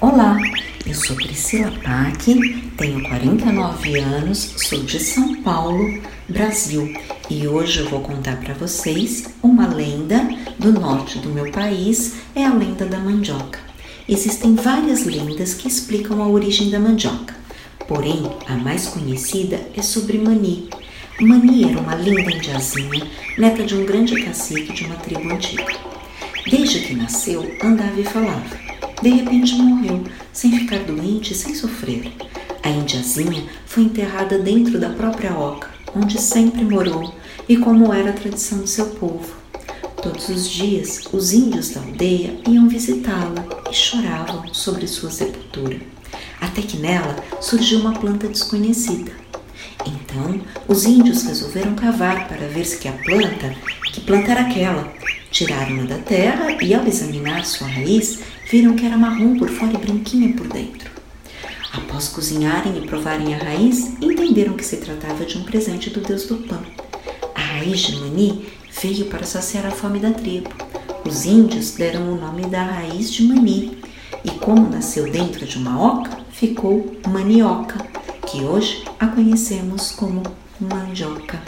Olá, eu sou Priscila Pac, tenho 49 anos, sou de São Paulo, Brasil, e hoje eu vou contar para vocês uma lenda do norte do meu país, é a lenda da mandioca. Existem várias lendas que explicam a origem da mandioca, porém a mais conhecida é sobre Mani. Mani era uma linda indiazinha, neta de um grande cacique de uma tribo antiga. Desde que nasceu, andava e falava de repente morreu, sem ficar doente e sem sofrer. A indiazinha foi enterrada dentro da própria oca, onde sempre morou e como era a tradição de seu povo. Todos os dias, os índios da aldeia iam visitá-la e choravam sobre sua sepultura, até que nela surgiu uma planta desconhecida. Então, os índios resolveram cavar para ver se que a planta, que planta era aquela, Tiraram-na da terra e, ao examinar sua raiz, viram que era marrom por fora e branquinha por dentro. Após cozinharem e provarem a raiz, entenderam que se tratava de um presente do deus do pão. A raiz de mani veio para saciar a fome da tribo. Os índios deram o nome da raiz de mani, e como nasceu dentro de uma oca, ficou manioca, que hoje a conhecemos como mandioca.